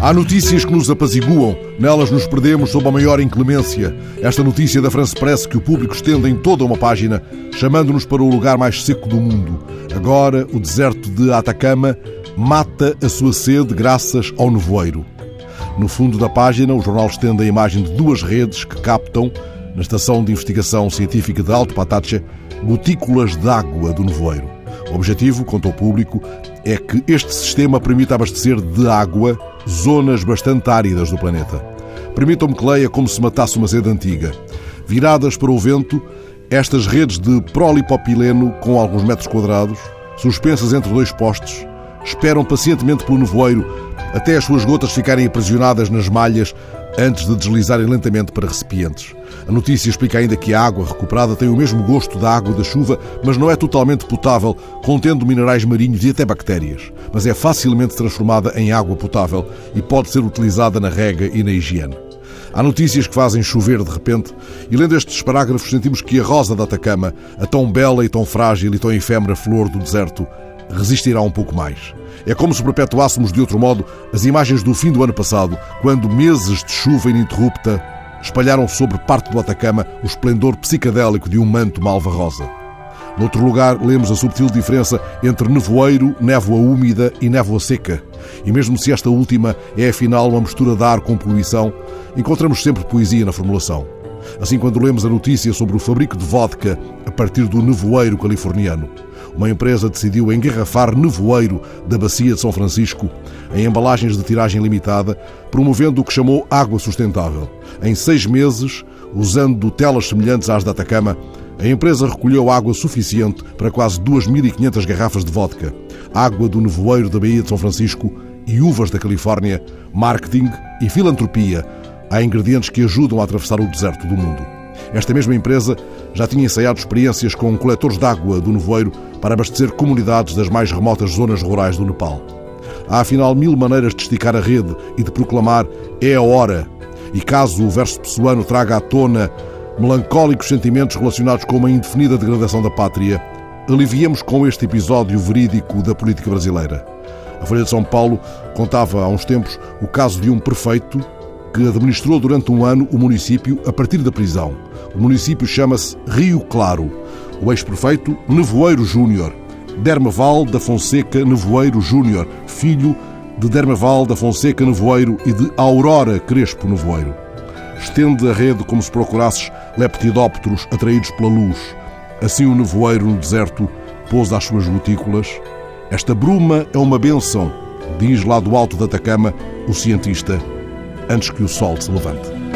Há notícias que nos apaziguam, nelas nos perdemos sob a maior inclemência. Esta notícia da France Press que o público estende em toda uma página, chamando-nos para o lugar mais seco do mundo. Agora, o deserto de Atacama mata a sua sede graças ao nevoeiro. No fundo da página, o jornal estende a imagem de duas redes que captam, na Estação de Investigação Científica de Alto Patacha, gotículas de água do nevoeiro. O objetivo, conta ao público, é que este sistema permita abastecer de água zonas bastante áridas do planeta. Permitam-me que leia como se matasse uma sede antiga. Viradas para o vento, estas redes de prolipopileno com alguns metros quadrados, suspensas entre dois postes, esperam pacientemente pelo nevoeiro até as suas gotas ficarem aprisionadas nas malhas antes de deslizarem lentamente para recipientes. A notícia explica ainda que a água recuperada tem o mesmo gosto da água da chuva, mas não é totalmente potável, contendo minerais marinhos e até bactérias. Mas é facilmente transformada em água potável e pode ser utilizada na rega e na higiene. Há notícias que fazem chover de repente, e lendo estes parágrafos sentimos que a rosa da Atacama, a tão bela e tão frágil e tão efêmera flor do deserto, resistirá um pouco mais. É como se perpetuássemos de outro modo as imagens do fim do ano passado, quando meses de chuva ininterrupta espalharam sobre parte do Atacama o esplendor psicadélico de um manto malva-rosa. Noutro lugar, lemos a subtil diferença entre nevoeiro, névoa úmida e névoa seca. E mesmo se esta última é afinal uma mistura de ar com poluição, encontramos sempre poesia na formulação. Assim, quando lemos a notícia sobre o fabrico de vodka a partir do nevoeiro californiano, uma empresa decidiu engarrafar nevoeiro da Bacia de São Francisco em embalagens de tiragem limitada, promovendo o que chamou água sustentável. Em seis meses, usando telas semelhantes às da Atacama, a empresa recolheu água suficiente para quase 2.500 garrafas de vodka, água do nevoeiro da Baía de São Francisco e uvas da Califórnia, marketing e filantropia há ingredientes que ajudam a atravessar o deserto do mundo. Esta mesma empresa já tinha ensaiado experiências com coletores de água do nevoeiro para abastecer comunidades das mais remotas zonas rurais do Nepal. Há afinal mil maneiras de esticar a rede e de proclamar é a hora. E caso o verso pessoano traga à tona melancólicos sentimentos relacionados com uma indefinida degradação da pátria, aliviemos com este episódio verídico da política brasileira. A Folha de São Paulo contava há uns tempos o caso de um prefeito que administrou durante um ano o município a partir da prisão. O município chama-se Rio Claro. O ex-prefeito Nevoeiro Júnior, Dermaval da Fonseca Nevoeiro Júnior, filho de Dermaval da Fonseca Nevoeiro e de Aurora Crespo Nevoeiro. Estende a rede como se procurasses leptidópteros atraídos pela luz. Assim o nevoeiro no deserto pousa as suas gotículas. Esta bruma é uma benção, diz lá do alto da Atacama o cientista, antes que o sol se levante.